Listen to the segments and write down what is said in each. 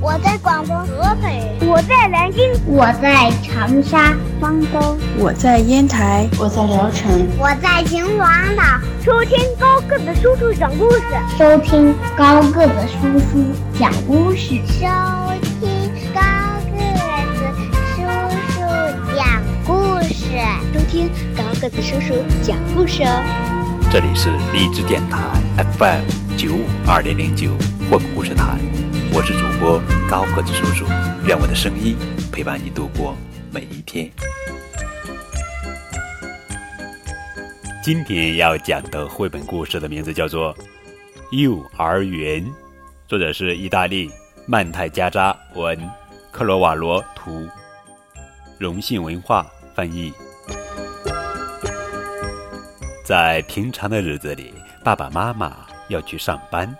我在广东河北，我在南京，我在长沙、方舟，我在烟台，我在聊城，我在秦皇岛。收听高个子叔叔讲故事，收听高个子叔叔讲故事，收听高个子叔叔讲故事，收听高个子叔叔讲故事哦。这里是荔枝电台 FM 九五二零零九绘本故事台，我是主播高个子叔叔，愿我的声音陪伴你度过每一天。今天要讲的绘本故事的名字叫做《幼儿园》，作者是意大利曼泰加扎文，克罗瓦罗图，荣信文化翻译。在平常的日子里，爸爸妈妈要去上班，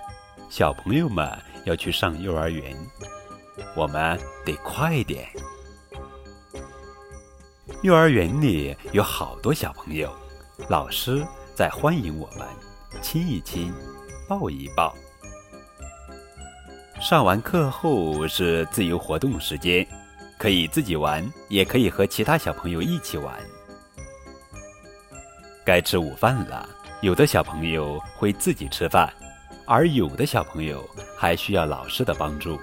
小朋友们要去上幼儿园，我们得快点。幼儿园里有好多小朋友，老师在欢迎我们，亲一亲，抱一抱。上完课后是自由活动时间，可以自己玩，也可以和其他小朋友一起玩。该吃午饭了，有的小朋友会自己吃饭，而有的小朋友还需要老师的帮助。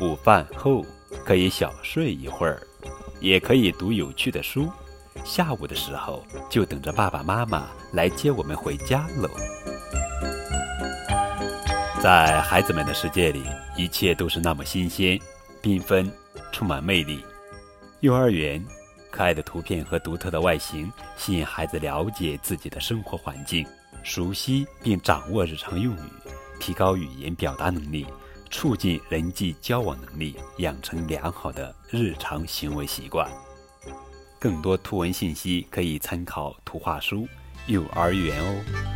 午饭后可以小睡一会儿，也可以读有趣的书。下午的时候就等着爸爸妈妈来接我们回家喽。在孩子们的世界里，一切都是那么新鲜、缤纷，充满魅力。幼儿园。可爱的图片和独特的外形吸引孩子了解自己的生活环境，熟悉并掌握日常用语，提高语言表达能力，促进人际交往能力，养成良好的日常行为习惯。更多图文信息可以参考图画书《幼儿园》哦。